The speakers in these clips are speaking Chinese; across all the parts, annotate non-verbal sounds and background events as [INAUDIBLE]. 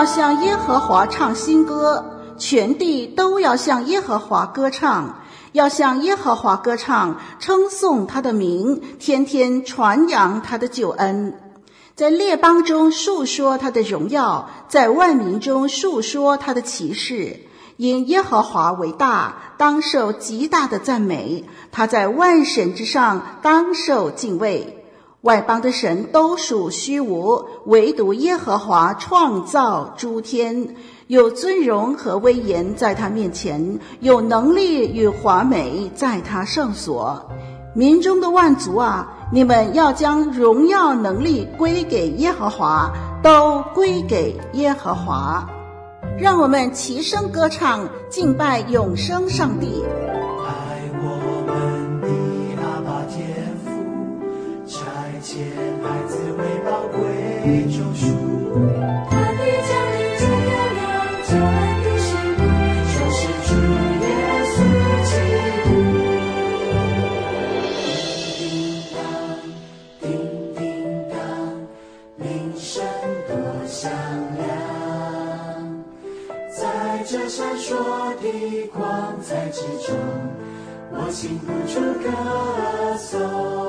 要向耶和华唱新歌，全地都要向耶和华歌唱，要向耶和华歌唱，称颂他的名，天天传扬他的救恩，在列邦中述说他的荣耀，在万民中述说他的奇事。因耶和华为大，当受极大的赞美；他在万神之上，当受敬畏。外邦的神都属虚无，唯独耶和华创造诸天，有尊荣和威严在他面前，有能力与华美在他圣所。民中的万族啊，你们要将荣耀能力归给耶和华，都归给耶和华。让我们齐声歌唱，敬拜永生上帝。禁不住歌颂。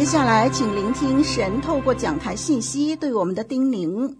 接下来，请聆听神透过讲台信息对我们的叮咛。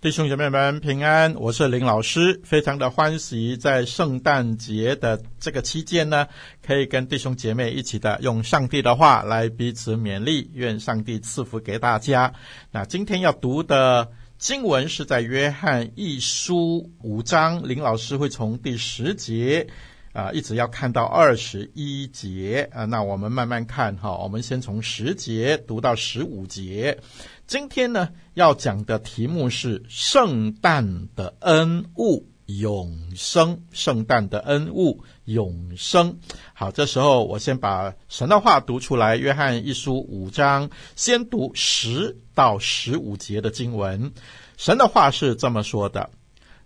弟兄姐妹们平安，我是林老师，非常的欢喜在圣诞节的这个期间呢，可以跟弟兄姐妹一起的用上帝的话来彼此勉励，愿上帝赐福给大家。那今天要读的经文是在约翰一书五章，林老师会从第十节。啊，一直要看到二十一节啊，那我们慢慢看哈。我们先从十节读到十五节。今天呢，要讲的题目是圣诞的恩物永生。圣诞的恩物永生。好，这时候我先把神的话读出来。约翰一书五章，先读十到十五节的经文。神的话是这么说的：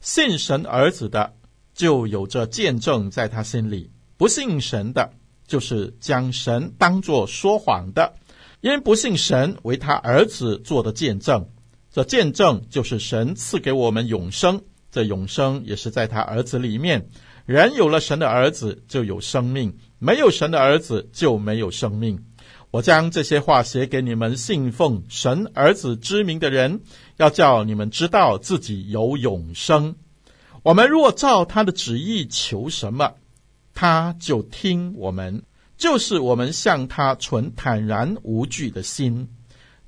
信神儿子的。就有着见证在他心里，不信神的，就是将神当作说谎的，因不信神为他儿子做的见证。这见证就是神赐给我们永生，这永生也是在他儿子里面。人有了神的儿子，就有生命；没有神的儿子，就没有生命。我将这些话写给你们信奉神儿子之名的人，要叫你们知道自己有永生。我们若照他的旨意求什么，他就听我们。就是我们向他存坦然无惧的心。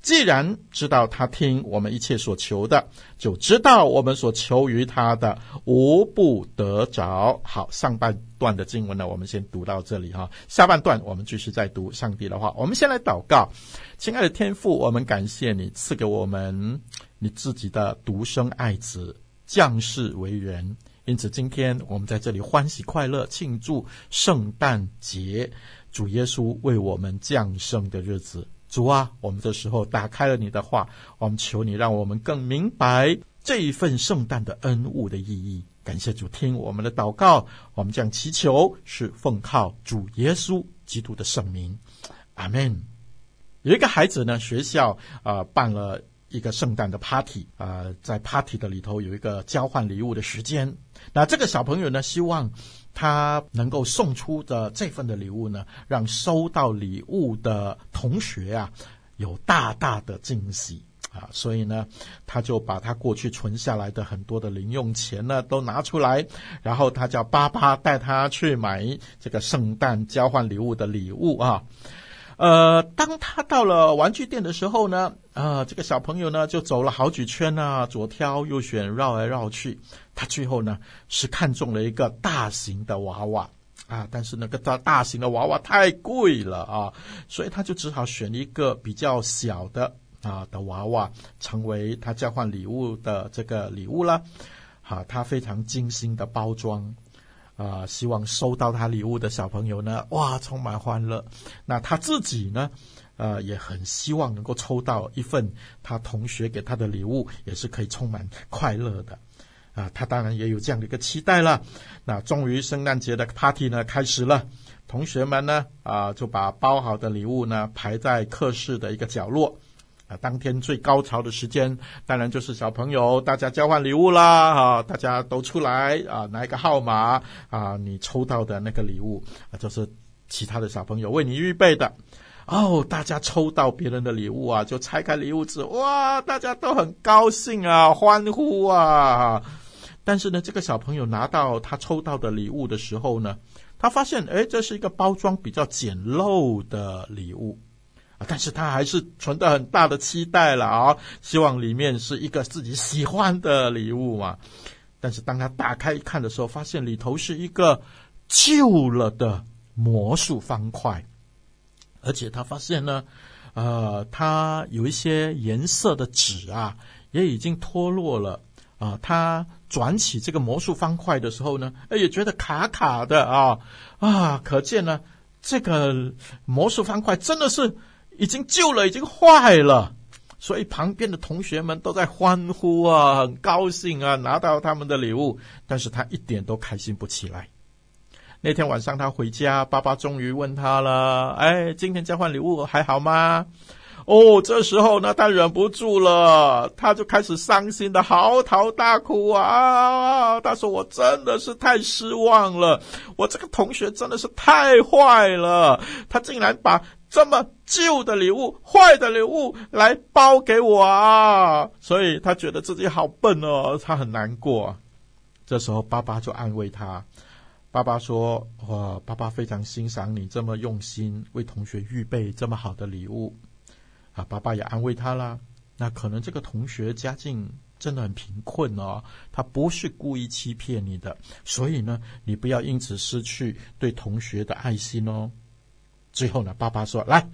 既然知道他听我们一切所求的，就知道我们所求于他的无不得着。好，上半段的经文呢，我们先读到这里哈。下半段我们继续再读上帝的话。我们先来祷告，亲爱的天父，我们感谢你赐给我们你自己的独生爱子降世为人，因此今天我们在这里欢喜快乐庆祝圣诞节，主耶稣为我们降生的日子。主啊，我们这时候打开了你的话，我们求你让我们更明白这一份圣诞的恩物的意义。感谢主，听我们的祷告，我们将祈求是奉靠主耶稣基督的圣名，阿门。有一个孩子呢，学校啊、呃、办了一个圣诞的 party 啊、在 party 的里头有一个交换礼物的时间。那这个小朋友呢，希望。他能够送出的这份的礼物呢，让收到礼物的同学啊有大大的惊喜啊！所以呢，他就把他过去存下来的很多的零用钱呢都拿出来，然后他叫爸爸带他去买这个圣诞交换礼物的礼物啊。呃，当他到了玩具店的时候呢，啊、这个小朋友呢就走了好几圈啊，左挑右选，绕来绕去。他最后呢是看中了一个大型的娃娃啊，但是那个大大型的娃娃太贵了啊，所以他就只好选一个比较小的啊的娃娃，成为他交换礼物的这个礼物了。好、他非常精心的包装。啊，希望收到他礼物的小朋友呢，哇，充满欢乐。那他自己呢，呃，也很希望能够抽到一份他同学给他的礼物，也是可以充满快乐的。啊，他当然也有这样的一个期待了。那终于圣诞节的 party 呢开始了，同学们呢，啊，就把包好的礼物呢排在课室的一个角落。啊，当天最高潮的时间，当然就是小朋友大家交换礼物啦！哈，大家都出来啊，拿一个号码啊，你抽到的那个礼物啊，就是其他的小朋友为你预备的。哦，大家抽到别人的礼物啊，就拆开礼物纸，哇，大家都很高兴啊，欢呼啊！但是呢，这个小朋友拿到他抽到的礼物的时候呢，他发现，哎，这是一个包装比较简陋的礼物啊。但是他还是存着很大的期待了啊，希望里面是一个自己喜欢的礼物嘛。但是当他打开一看的时候，发现里头是一个旧了的魔术方块，而且他发现呢，呃，它有一些颜色的纸啊，也已经脱落了啊。他转起这个魔术方块的时候呢，也觉得卡卡的啊啊，可见呢，这个魔术方块真的是。已经旧了，已经坏了，所以旁边的同学们都在欢呼啊，很高兴啊，拿到他们的礼物。但是他一点都开心不起来。那天晚上他回家，爸爸终于问他了：“哎，今天交换礼物还好吗？”哦，这时候呢，他忍不住了，他就开始伤心的嚎啕大哭啊！他说：“我真的是太失望了，我这个同学真的是太坏了，他竟然把这么旧的礼物、坏的礼物来包给我啊！”所以他觉得自己好笨哦，他很难过。这时候，爸爸就安慰他，爸爸说：“哇，爸爸非常欣赏你这么用心为同学预备这么好的礼物。”啊，爸爸也安慰他啦。那可能这个同学家境真的很贫困哦，他不是故意欺骗你的，所以呢，你不要因此失去对同学的爱心哦。最后呢，爸爸说：“来。”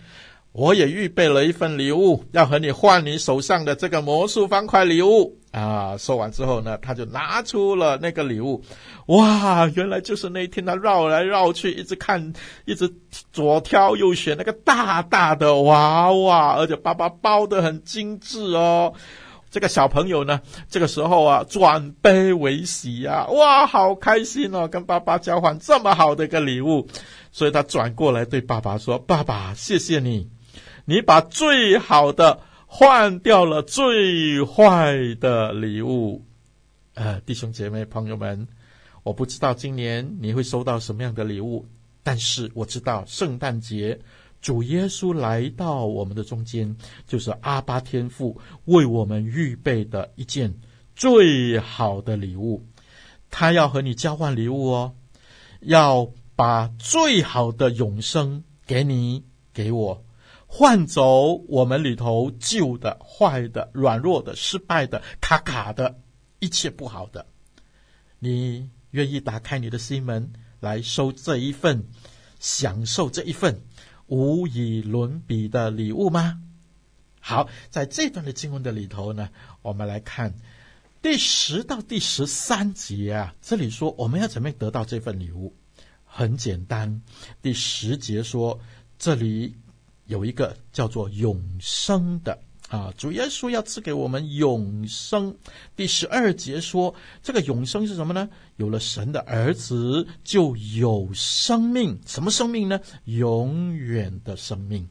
我也预备了一份礼物，要和你换你手上的这个魔术方块礼物啊！说完之后呢，他就拿出了那个礼物，哇，原来就是那一天他绕来绕去，一直看，一直左挑右选那个大大的娃娃，而且爸爸包得很精致哦。这个小朋友呢，这个时候啊，转悲为喜啊，哇，好开心哦，跟爸爸交换这么好的一个礼物，所以他转过来对爸爸说：“爸爸，谢谢你。”你把最好的换掉了最坏的礼物，呃，弟兄姐妹朋友们，我不知道今年你会收到什么样的礼物，但是我知道圣诞节主耶稣来到我们的中间，就是阿巴天父为我们预备的一件最好的礼物。他要和你交换礼物哦，要把最好的永生给你给我。换走我们里头旧的、坏的、软弱的、失败的、卡卡的一切不好的，你愿意打开你的心门来收这一份，享受这一份无以伦比的礼物吗？好，在这段的经文的里头呢，我们来看第十到第十三节啊，这里说我们要怎么样得到这份礼物？很简单，第十节说这里。有一个叫做永生的啊，主耶稣要赐给我们永生。第十二节说，这个永生是什么呢？有了神的儿子，就有生命。什么生命呢？永远的生命。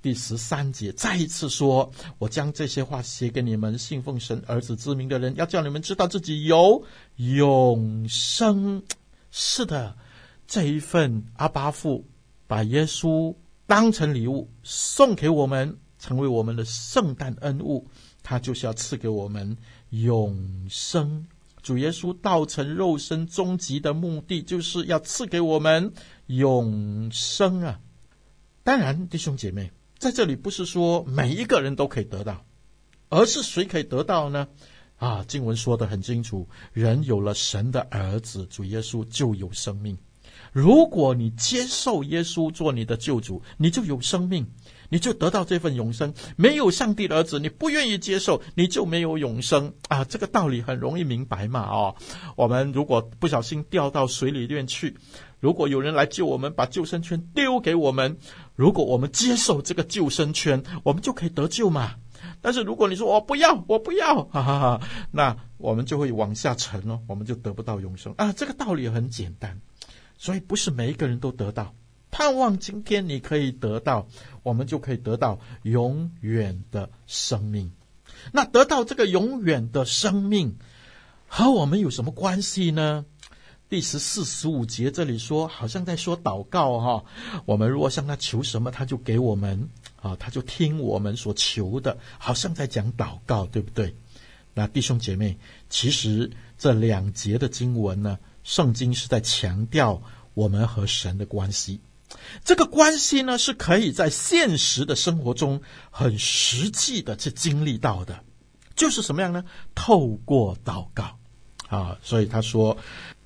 第十三节再一次说，我将这些话写给你们，信奉神儿子之名的人，要叫你们知道自己有永生。是的，这一份阿巴父把耶稣。当成礼物送给我们，成为我们的圣诞恩物，他就是要赐给我们永生。主耶稣道成肉身，终极的目的就是要赐给我们永生啊！当然，弟兄姐妹，在这里不是说每一个人都可以得到，而是谁可以得到呢？啊，经文说的很清楚，人有了神的儿子，主耶稣就有生命。如果你接受耶稣做你的救主，你就有生命，你就得到这份永生。没有上帝的儿子，你不愿意接受，你就没有永生啊！这个道理很容易明白嘛，哦，我们如果不小心掉到水里面去，如果有人来救我们，把救生圈丢给我们，如果我们接受这个救生圈，我们就可以得救嘛。但是如果你说我不要，我不要，哈哈哈，那我们就会往下沉哦，我们就得不到永生啊！这个道理很简单。所以不是每一个人都得到，盼望今天你可以得到，我们就可以得到永远的生命。那得到这个永远的生命和我们有什么关系呢？第十四、十五节这里说，好像在说祷告哈。我们如果向他求什么，他就给我们啊，他就听我们所求的，好像在讲祷告，对不对？那弟兄姐妹，其实这两节的经文呢，圣经是在强调我们和神的关系，这个关系呢，是可以在现实的生活中很实际的去经历到的，就是什么样呢？透过祷告啊，所以他说，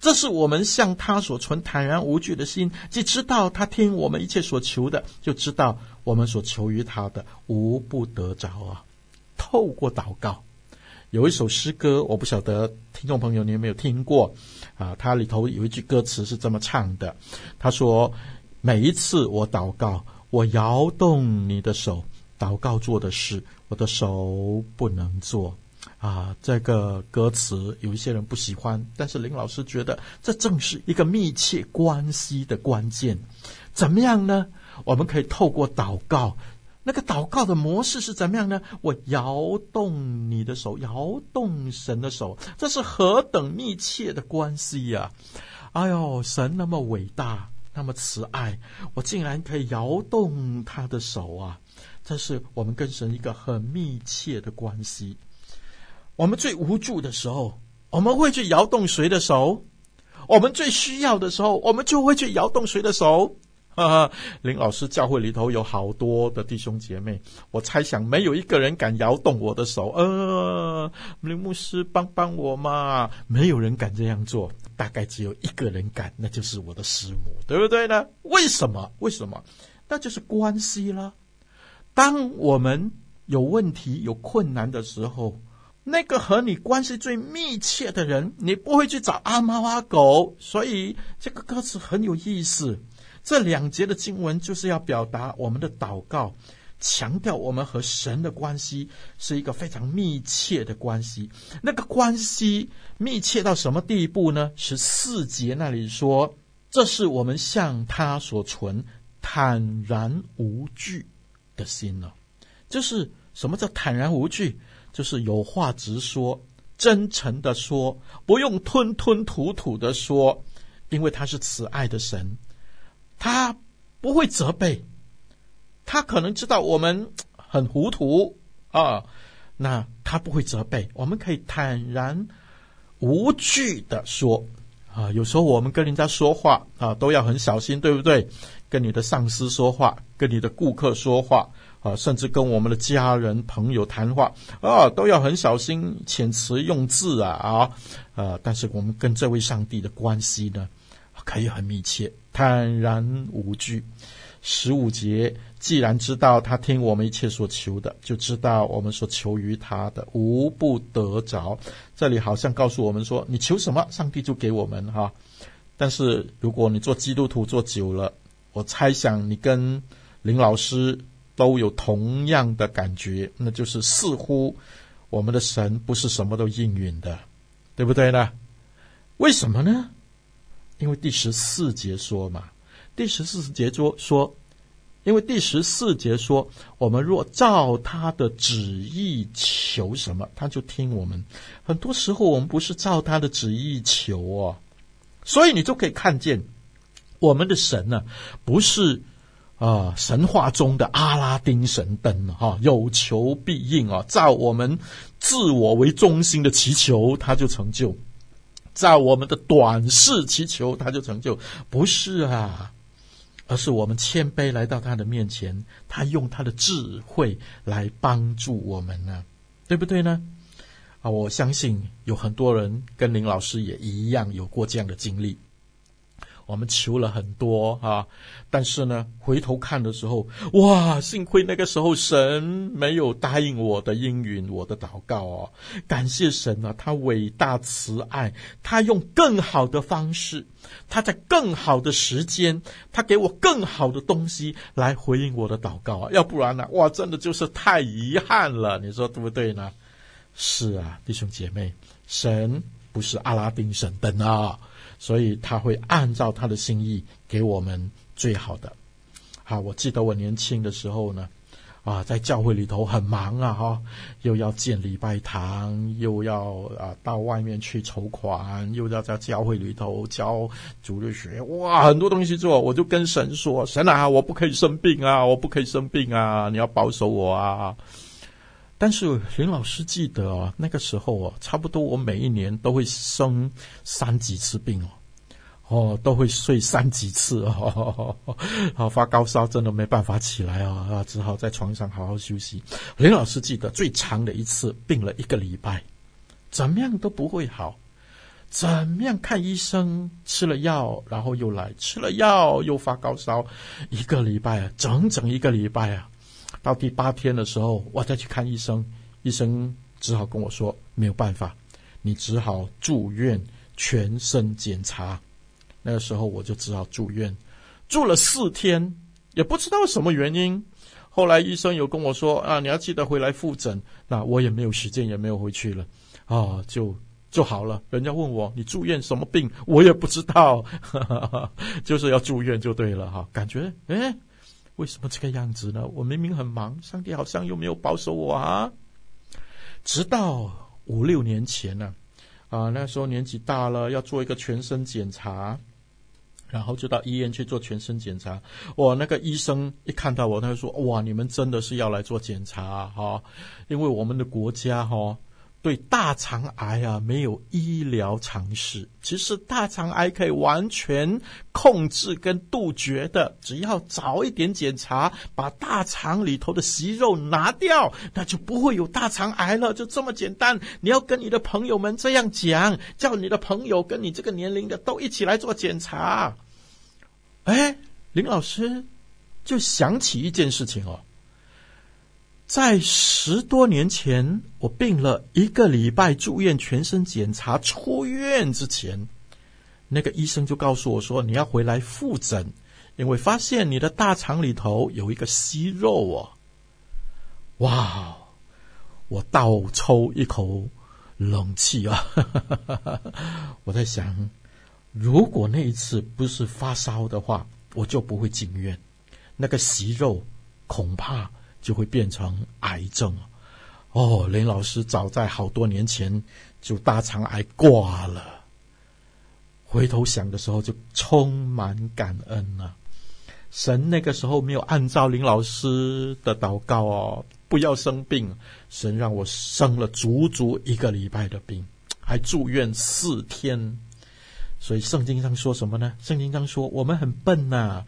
这是我们向他所存坦然无惧的心，既知道他听我们一切所求的，就知道我们所求于他的无不得着啊。透过祷告。有一首诗歌，我不晓得听众朋友你有没有听过啊？它里头有一句歌词是这么唱的：“他说，每一次我祷告，我摇动你的手，祷告做的事，我的手不能做。”啊，这个歌词有一些人不喜欢，但是林老师觉得这正是一个密切关系的关键。怎么样呢？我们可以透过祷告。那个祷告的模式是怎么样呢？我摇动你的手，摇动神的手，这是何等密切的关系呀！哎呦，神那么伟大，那么慈爱，我竟然可以摇动他的手啊！这是我们跟神一个很密切的关系。我们最无助的时候，我们会去摇动谁的手？我们最需要的时候，我们就会去摇动谁的手？哈哈，林老师教会里头有好多的弟兄姐妹，我猜想没有一个人敢摇动我的手。呃，林牧师帮帮我嘛，没有人敢这样做，大概只有一个人敢，那就是我的师母，对不对呢？为什么？为什么？那就是关系了。当我们有问题、有困难的时候，那个和你关系最密切的人，你不会去找阿猫阿狗。所以这个歌词很有意思。这两节的经文就是要表达我们的祷告，强调我们和神的关系是一个非常密切的关系。那个关系密切到什么地步呢？十四节那里说：“这是我们向他所存坦然无惧的心了。”就是什么叫坦然无惧？就是有话直说，真诚的说，不用吞吞吐吐的说，因为他是慈爱的神，他不会责备，他可能知道我们 [TSK] 很糊涂啊，那他不会责备，我们可以坦然无惧的说啊。有时候我们跟人家说话啊，都要很小心，对不对？跟你的上司说话，跟你的顾客说话。啊，甚至跟我们的家人朋友谈话啊，都要很小心遣词用字啊啊！呃，但是我们跟这位上帝的关系呢，可以很密切，坦然无惧。十五节，既然知道他听我们一切所求的，就知道我们所求于他的无不得着。这里好像告诉我们说，你求什么，上帝就给我们哈。但是如果你做基督徒做久了，我猜想你跟林老师。都有同样的感觉，那就是似乎我们的神不是什么都应允的，对不对呢？为什么呢？因为第十四节说嘛，第十四节说说，因为第十四节说，我们若照他的旨意求什么，他就听我们。很多时候我们不是照他的旨意求哦，所以你就可以看见我们的神呢，不是。啊，神话中的阿拉丁神灯哈，有求必应啊！照我们自我为中心的祈求，他就成就；在我们的短视祈求，他就成就。不是啊，而是我们谦卑来到他的面前，他用他的智慧来帮助我们呢，对不对呢？啊，我相信有很多人跟林老师也一样有过这样的经历。我们求了很多啊，但是呢，回头看的时候，哇，幸亏那个时候神没有答应我的应允，我的祷告哦，感谢神啊，他伟大慈爱，他用更好的方式，他在更好的时间，他给我更好的东西来回应我的祷告啊，要不然呢，哇，真的就是太遗憾了，你说对不对呢？是啊，弟兄姐妹，神不是阿拉丁神灯啊。所以他会按照他的心意给我们最好的。好，我记得我年轻的时候呢，啊，在教会里头很忙啊，哈，又要建礼拜堂，又要啊到外面去筹款，又要在教会里头教主日学，哇，很多东西做。我就跟神说：“神啊，我不可以生病啊，我不可以生病啊，你要保守我啊。”但是林老师记得啊，那个时候啊，差不多我每一年都会生三几次病哦，哦，都会睡三几次哦，好发高烧，真的没办法起来啊，啊，只好在床上好好休息。林老师记得最长的一次病了一个礼拜，怎么样都不会好，怎么样看医生，吃了药，然后又来吃了药，又发高烧，一个礼拜啊，整整一个礼拜啊。到第八天的时候，我再去看医生，医生只好跟我说没有办法，你只好住院全身检查。那个时候我就只好住院，住了四天，也不知道什么原因。后来医生有跟我说啊，你要记得回来复诊。那我也没有时间，也没有回去了，啊，就就好了。人家问我你住院什么病，我也不知道，[LAUGHS] 就是要住院就对了哈。感觉诶为什么这个样子呢？我明明很忙，上帝好像又没有保守我啊！直到五六年前呢，啊，那时候年纪大了，要做一个全身检查，然后就到医院去做全身检查。哇，那个医生一看到我，他就说：“哇，你们真的是要来做检查哈？因为我们的国家哈。”对大肠癌啊，没有医疗常识。其实大肠癌可以完全控制跟杜绝的，只要早一点检查，把大肠里头的息肉拿掉，那就不会有大肠癌了。就这么简单。你要跟你的朋友们这样讲，叫你的朋友跟你这个年龄的都一起来做检查。哎，林老师就想起一件事情哦。在十多年前，我病了一个礼拜，住院全身检查，出院之前，那个医生就告诉我说：“你要回来复诊，因为发现你的大肠里头有一个息肉哦。”哇！我倒抽一口冷气啊！[LAUGHS] 我在想，如果那一次不是发烧的话，我就不会进院。那个息肉恐怕……就会变成癌症哦。林老师早在好多年前就大肠癌挂了。回头想的时候，就充满感恩了。神那个时候没有按照林老师的祷告哦，不要生病。神让我生了足足一个礼拜的病，还住院四天。所以圣经上说什么呢？圣经上说我们很笨呐、啊，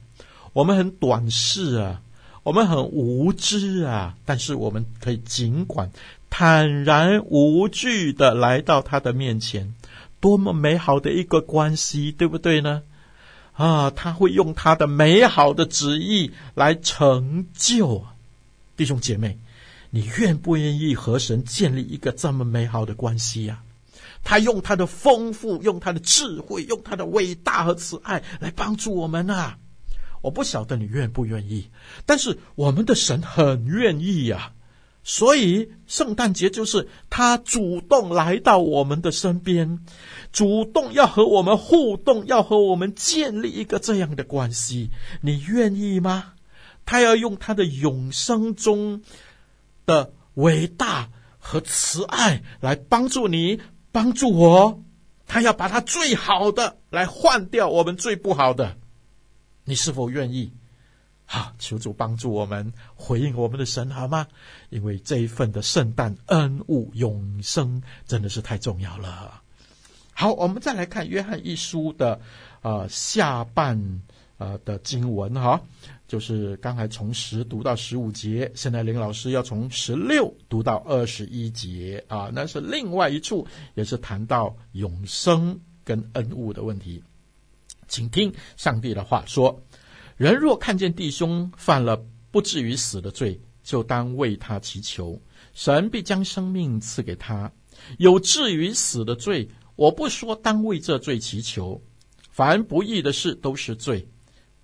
我们很短视啊，我们很无知啊。但是我们可以尽管坦然无惧的来到他的面前。多么美好的一个关系，对不对呢？啊，他会用他的美好的旨意来成就。弟兄姐妹，你愿不愿意和神建立一个这么美好的关系呀？他用他的丰富，用他的智慧，用他的伟大和慈爱来帮助我们啊！我不晓得你愿不愿意，但是我们的神很愿意呀。所以，圣诞节就是他主动来到我们的身边，主动要和我们互动，要和我们建立一个这样的关系。你愿意吗？他要用他的永生中的伟大和慈爱来帮助你，帮助我。他要把他最好的来换掉我们最不好的。你是否愿意？好，求主帮助我们回应我们的神，好吗？因为这一份的圣诞恩物永生真的是太重要了。好，我们再来看约翰一书的呃下半呃的经文哈，就是刚才从十读到十五节，现在林老师要从十六读到二十一节啊，那是另外一处，也是谈到永生跟恩物的问题，请听上帝的话说。人若看见弟兄犯了不至于死的罪，就当为他祈求，神必将生命赐给他。有至于死的罪，我不说当为这罪祈求。凡不义的事都是罪，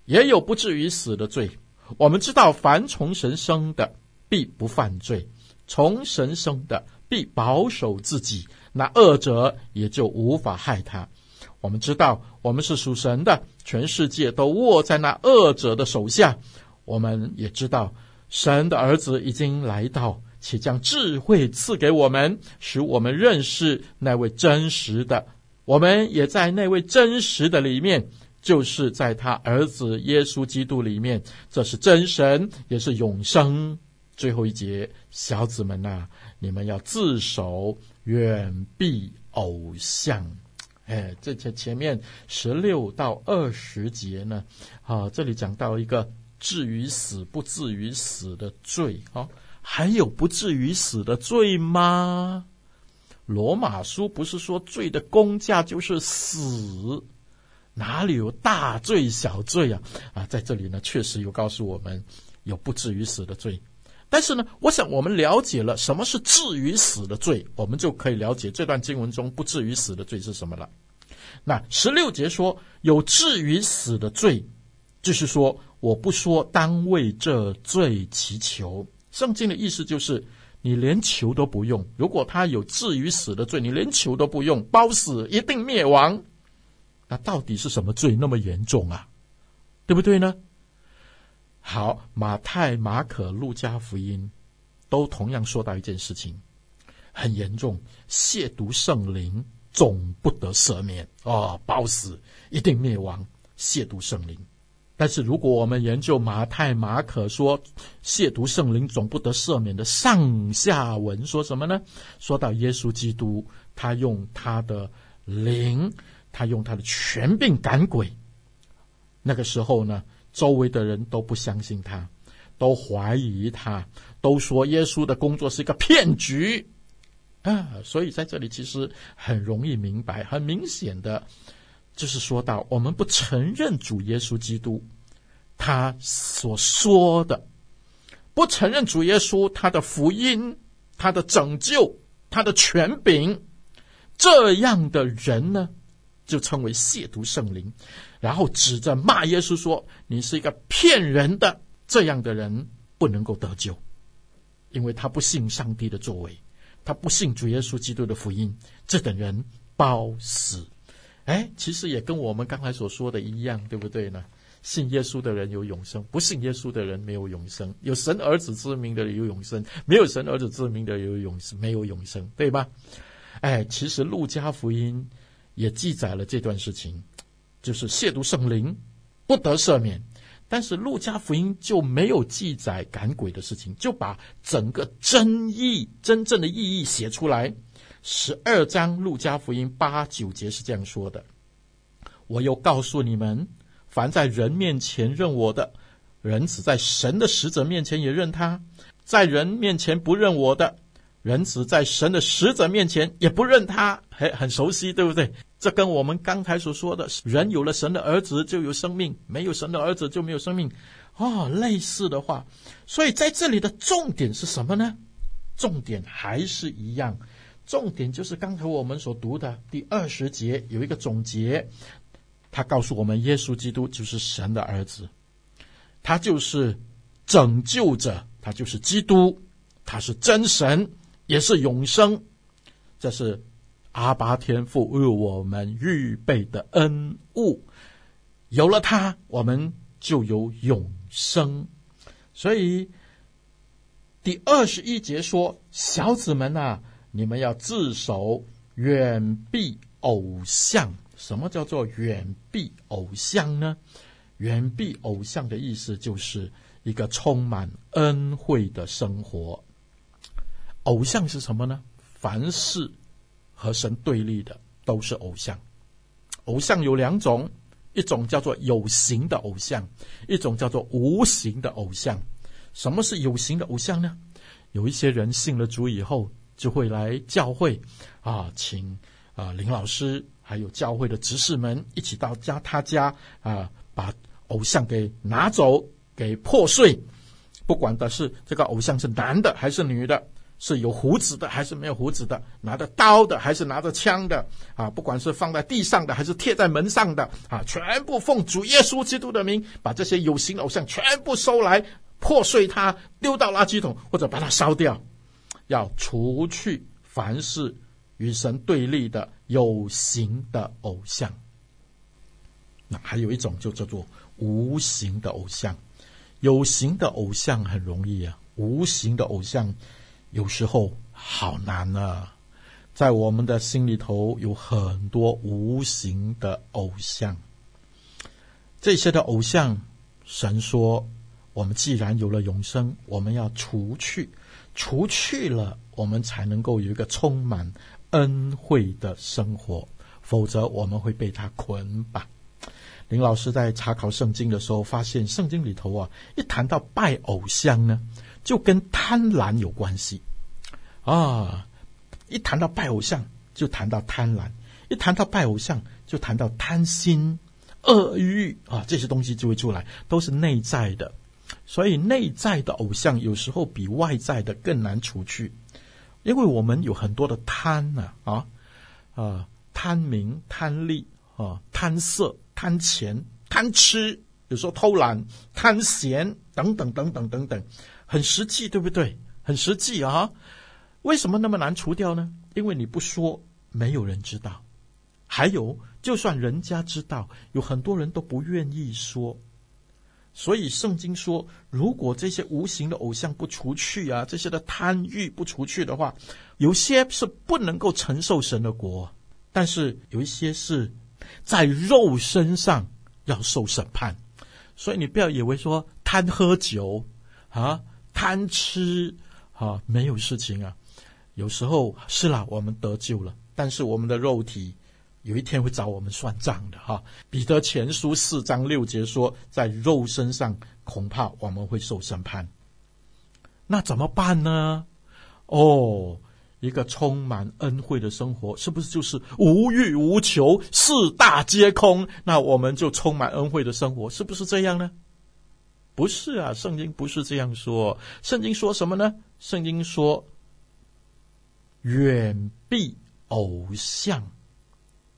也有不至于死的罪。我们知道，凡从神生的，必不犯罪；从神生的，必保守自己，那恶者也就无法害他。我们知道，我们是属神的，全世界都握在那恶者的手下。我们也知道，神的儿子已经来到，且将智慧赐给我们，使我们认识那位真实的。我们也在那位真实的里面，就是在他儿子耶稣基督里面。这是真神，也是永生。最后一节，小子们呐、啊，你们要自守，远避偶像。哎，这前前面十六到二十节呢，啊，这里讲到一个至于死不至于死的罪啊，还有不至于死的罪吗？罗马书不是说罪的工价就是死？哪里有大罪小罪啊？啊，在这里呢，确实有告诉我们有不至于死的罪。但是呢，我想我们了解了什么是至于死的罪，我们就可以了解这段经文中不至于死的罪是什么了。那十六节说有至于死的罪，就是说我不说当为这罪祈求。圣经的意思就是你连求都不用。如果他有至于死的罪，你连求都不用，包死一定灭亡。那到底是什么罪那么严重啊？对不对呢？好，马太、马可、路加福音都同样说到一件事情，很严重，亵渎圣灵总不得赦免哦，包死一定灭亡，亵渎圣灵。但是如果我们研究马太、马可说亵渎圣灵总不得赦免的上下文，说什么呢？说到耶稣基督，他用他的灵，他用他的权柄赶鬼，那个时候呢？周围的人都不相信他，都怀疑他，都说耶稣的工作是一个骗局啊！所以在这里其实很容易明白，很明显的，就是说到我们不承认主耶稣基督他所说的，不承认主耶稣他的福音、他的拯救、他的权柄，这样的人呢，就称为亵渎圣灵。然后指着骂耶稣说：“你是一个骗人的，这样的人不能够得救，因为他不信上帝的作为，他不信主耶稣基督的福音，这等人包死。”哎，其实也跟我们刚才所说的一样，对不对呢？信耶稣的人有永生，不信耶稣的人没有永生。有神儿子之名的有永生，没有神儿子之名的有永生，没有永生，对吧？哎，其实路加福音也记载了这段事情，就是亵渎圣灵不得赦免。但是路加福音就没有记载赶鬼的事情，就把整个真意、真正的意义写出来。十二章路加福音八九节是这样说的：“我又告诉你们，凡在人面前认我的，人子在神的使者面前也认他；在人面前不认我的，人子在神的使者面前也不认他。”嘿，很熟悉，对不对？这跟我们刚才所说的“人有了神的儿子就有生命，没有神的儿子就没有生命”哦，类似的话。所以在这里的重点是什么呢？重点还是一样。重点就是刚才我们所读的第二十节有一个总结，他告诉我们，耶稣基督就是神的儿子，他就是拯救者，他就是基督，他是真神，也是永生。这是阿巴天父为我们预备的恩物，有了它，我们就有永生。所以第二十一节说：“小子们啊。”你们要自守，远避偶像。什么叫做远避偶像呢？远避偶像的意思就是一个充满恩惠的生活。偶像是什么呢？凡是和神对立的都是偶像。偶像有两种，一种叫做有形的偶像，一种叫做无形的偶像。什么是有形的偶像呢？有一些人信了主以后。就会来教会啊，请啊林老师还有教会的执事们一起到家他家啊，把偶像给拿走，给破碎。不管的是这个偶像是男的还是女的，是有胡子的还是没有胡子的，拿着刀的还是拿着枪的啊，不管是放在地上的还是贴在门上的啊，全部奉主耶稣基督的名，把这些有形的偶像全部收来，破碎它，丢到垃圾桶或者把它烧掉。要除去凡是与神对立的有形的偶像，那还有一种就叫做无形的偶像。有形的偶像很容易啊，无形的偶像有时候好难啊。在我们的心里头有很多无形的偶像，这些的偶像，神说，我们既然有了永生，我们要除去。除去了，我们才能够有一个充满恩惠的生活，否则我们会被他捆绑。林老师在查考圣经的时候，发现圣经里头啊，一谈到拜偶像呢，就跟贪婪有关系啊。一谈到拜偶像，就谈到贪婪；一谈到拜偶像，就谈到贪心、恶欲啊，这些东西就会出来，都是内在的。所以内在的偶像有时候比外在的更难除去，因为我们有很多的贪呢啊啊贪名贪利啊贪色贪钱贪吃，有时候偷懒贪闲等等等等等等，很实际对不对？很实际啊！为什么那么难除掉呢？因为你不说，没有人知道。还有，就算人家知道，有很多人都不愿意说。所以圣经说，如果这些无形的偶像不除去啊，这些的贪欲不除去的话，有些是不能够承受神的国，但是有一些是在肉身上要受审判。所以你不要以为说贪喝酒啊、贪吃啊没有事情啊，有时候是啦，我们得救了，但是我们的肉体。有一天会找我们算账的哈，彼得前书四章六节说，在肉身上恐怕我们会受审判。那怎么办呢？哦，一个充满恩惠的生活，是不是就是无欲无求，四大皆空？那我们就充满恩惠的生活，是不是这样呢？不是啊，圣经不是这样说。圣经说什么呢？圣经说远避偶像。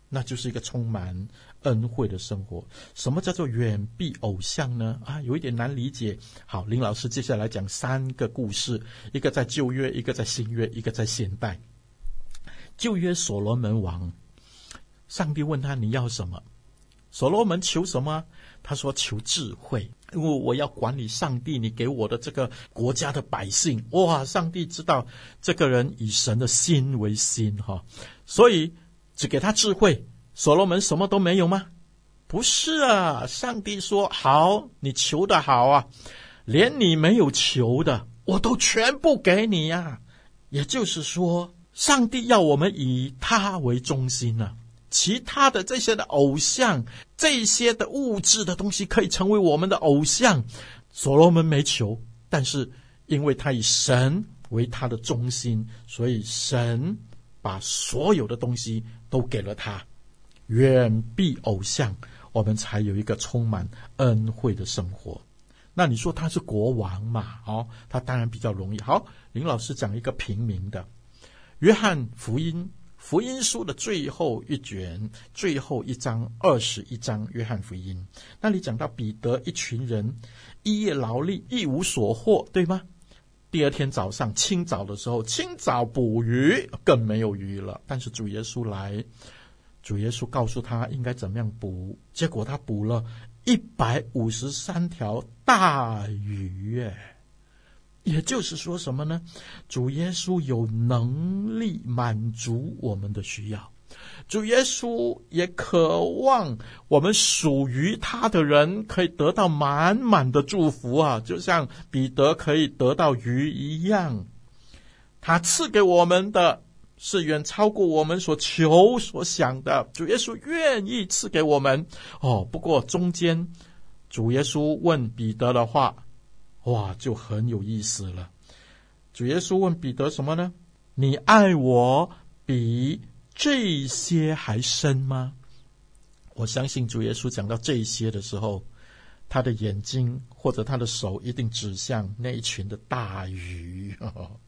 那就是一个充满恩惠的生活。什么叫做远避偶像呢？啊，有一点难理解。好，林老师接下来讲三个故事，一个在旧约，一个在新约，一个在现代。旧约所罗门王，上帝问他，你要什么？所罗门求什么？他说求智慧，因为我要管理上帝你给我的这个国家的百姓。哇，上帝知道这个人以神的心为心哈。所以只给他智慧。所罗门什么都没有吗？不是啊，上帝说：“好，你求的好啊，连你没有求的，我都全部给你呀、啊。”也就是说，上帝要我们以他为中心呢、啊。其他的这些的偶像，这些的物质的东西，可以成为我们的偶像。所罗门没求，但是因为他以神为他的中心，所以神把所有的东西都给了他。远避偶像，我们才有一个充满恩惠的生活。那你说他是国王嘛？哦，他当然比较容易。好，林老师讲一个平民的，约翰福音。福音书的最后一卷，最后一章，二十一章，约翰福音那里讲到彼得一群人一夜劳力一无所获，对吗？第二天早上清早的时候，清早捕鱼更没有鱼了。但是主耶稣来，主耶稣告诉他应该怎么样捕，结果他捕了一百五十三条大鱼，哎。也就是说什么呢？主耶稣有能力满足我们的需要，主耶稣也渴望我们属于他的人可以得到满满的祝福啊，就像彼得可以得到鱼一样。他赐给我们的是远超过我们所求所想的，主耶稣愿意赐给我们。哦，不过中间主耶稣问彼得的话。哇，就很有意思了。主耶稣问彼得什么呢？你爱我比这些还深吗？我相信主耶稣讲到这些的时候，他的眼睛或者他的手一定指向那一群的大鱼，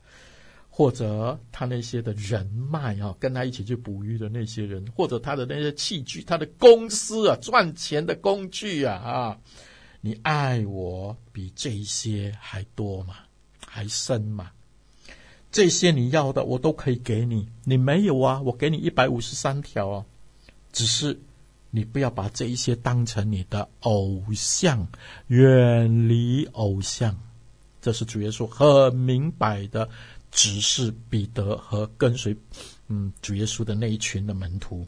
[LAUGHS] 或者他那些的人脉啊，跟他一起去捕鱼的那些人，或者他的那些器具，他的公司啊，赚钱的工具啊，啊。你爱我比这些还多吗？还深吗？这些你要的我都可以给你，你没有啊？我给你一百五十三条哦，只是你不要把这一些当成你的偶像，远离偶像。这是主耶稣很明白的指示彼得和跟随嗯主耶稣的那一群的门徒。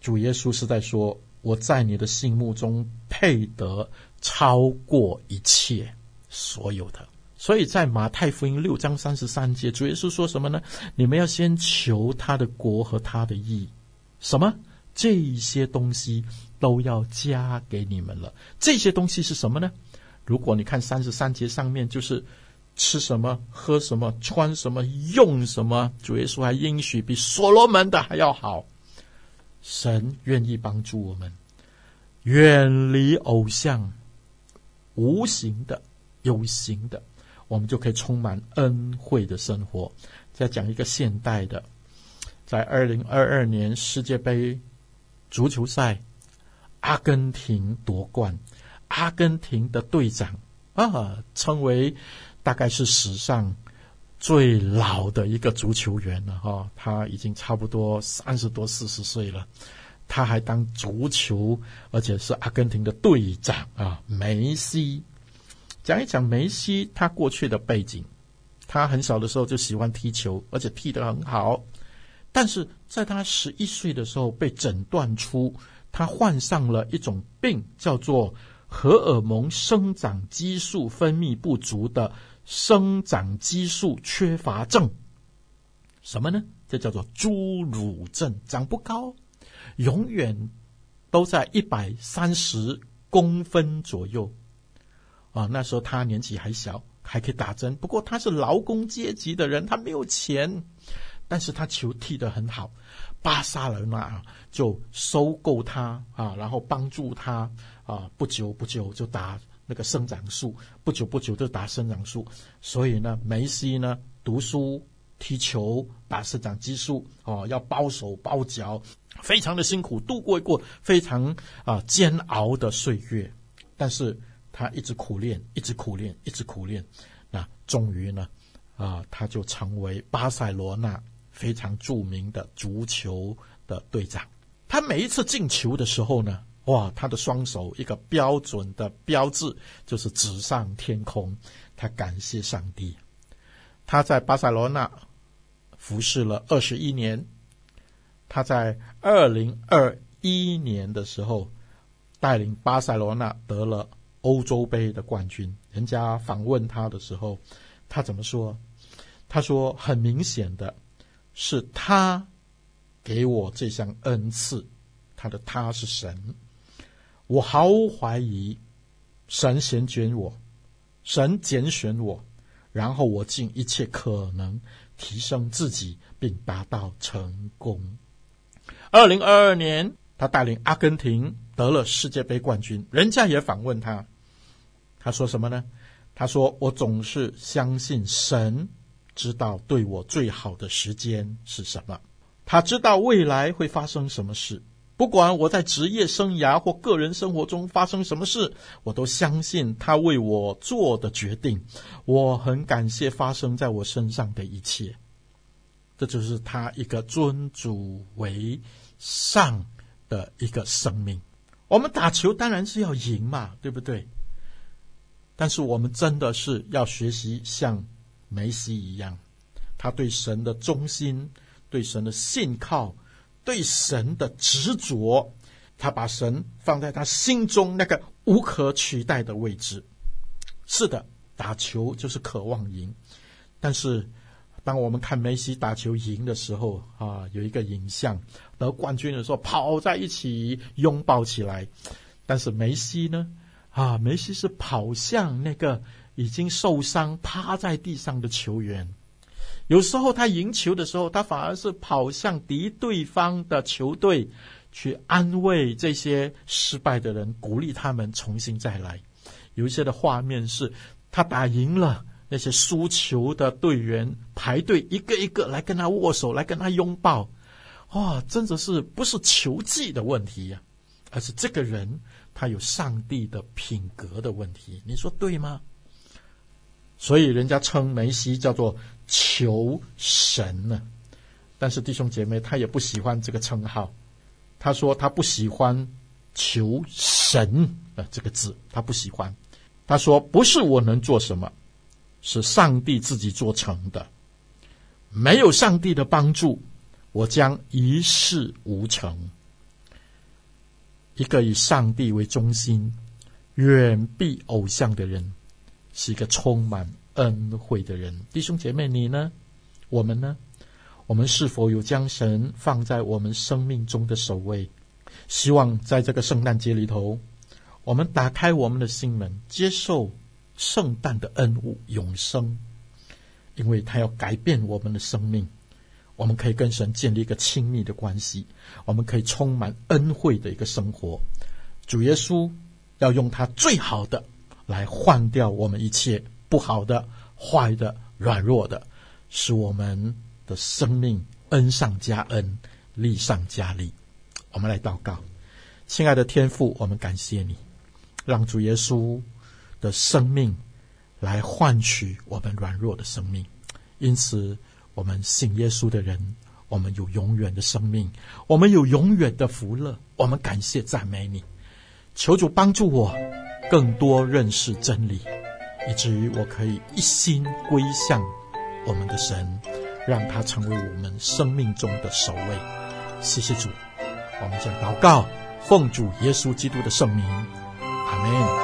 主耶稣是在说。我在你的心目中配得超过一切所有的，所以在马太福音六章三十三节，主耶稣说什么呢？你们要先求他的国和他的义，什么？这些东西都要加给你们了。这些东西是什么呢？如果你看三十三节上面，就是吃什么、喝什么、穿什么、用什么，主耶稣还应许比所罗门的还要好。神愿意帮助我们远离偶像，无形的、有形的，我们就可以充满恩惠的生活。再讲一个现代的，在二零二二年世界杯足球赛，阿根廷夺冠，阿根廷的队长啊，称为大概是史上。最老的一个足球员了哈，他已经差不多三十多四十岁了，他还当足球，而且是阿根廷的队长啊。梅西，讲一讲梅西他过去的背景，他很小的时候就喜欢踢球，而且踢得很好，但是在他十一岁的时候被诊断出他患上了一种病，叫做荷尔蒙生长激素分泌不足的。生长激素缺乏症，什么呢？这叫做侏儒症，长不高，永远都在一百三十公分左右。啊，那时候他年纪还小，还可以打针。不过他是劳工阶级的人，他没有钱，但是他球踢得很好。巴萨罗那就收购他啊，然后帮助他啊，不久不久就打。那个生长素，不久不久就打生长素，所以呢，梅西呢读书、踢球、打生长激素，哦，要包手包脚，非常的辛苦，度过一个非常啊、呃、煎熬的岁月。但是他一直苦练，一直苦练，一直苦练，那终于呢，啊、他就成为巴塞罗那非常著名的足球的队长。他每一次进球的时候呢，哇，他的双手一个标准的标志就是指上天空，他感谢上帝。他在巴塞罗那服侍了二十一年，他在二零二一年的时候带领巴塞罗那得了欧洲杯的冠军。人家访问他的时候，他怎么说？他说：“很明显的是他给我这项恩赐，他的他是神。我毫无怀疑，神拣选我，神拣选我，然后我尽一切可能提升自己，并达到成功。二零二二年，他带领阿根廷得了世界杯冠军。人家也访问他，他说什么呢？他说：我总是相信神知道对我最好的时间是什么，他知道未来会发生什么事。不管我在职业生涯或个人生活中发生什么事，我都相信他为我做的决定。我很感谢发生在我身上的一切。这就是他一个尊主为上的一个生命。我们打球当然是要赢嘛，对不对？但是我们真的是要学习像梅西一样，他对神的忠心，对神的信靠。对神的执着，他把神放在他心中那个无可取代的位置。是的，打球就是渴望赢。但是，当我们看梅西打球赢的时候，啊，有一个影像，得冠军的时候跑在一起拥抱起来。但是梅西呢？啊，梅西是跑向那个已经受伤趴在地上的球员。有时候他赢球的时候，他反而是跑向敌对方的球队去安慰这些失败的人，鼓励他们重新再来。有一些的画面是他打赢了那些输球的队员，排队一个一个来跟他握手，来跟他拥抱。哇，真的是不是球技的问题呀，而是这个人他有上帝的品格的问题。你说对吗？所以人家称梅西叫做球神呢，但是弟兄姐妹，他也不喜欢这个称号。他说他不喜欢“球神”啊这个字，他不喜欢。他说不是我能做什么，是上帝自己做成的。没有上帝的帮助，我将一事无成。一个以上帝为中心、远避偶像的人。是一个充满恩惠的人，弟兄姐妹，你呢？我们呢？我们是否有将神放在我们生命中的首位？希望在这个圣诞节里头，我们打开我们的心门，接受圣诞的恩物永生，因为他要改变我们的生命。我们可以跟神建立一个亲密的关系，我们可以充满恩惠的一个生活。主耶稣要用他最好的。来换掉我们一切不好的、坏的、软弱的，使我们的生命恩上加恩、利上加利。我们来祷告，亲爱的天父，我们感谢你，让主耶稣的生命来换取我们软弱的生命。因此，我们信耶稣的人，我们有永远的生命，我们有永远的福乐。我们感谢赞美你，求主帮助我。更多认识真理，以至于我可以一心归向我们的神，让他成为我们生命中的首位。谢谢主，我们向祷告，奉主耶稣基督的圣名，阿门。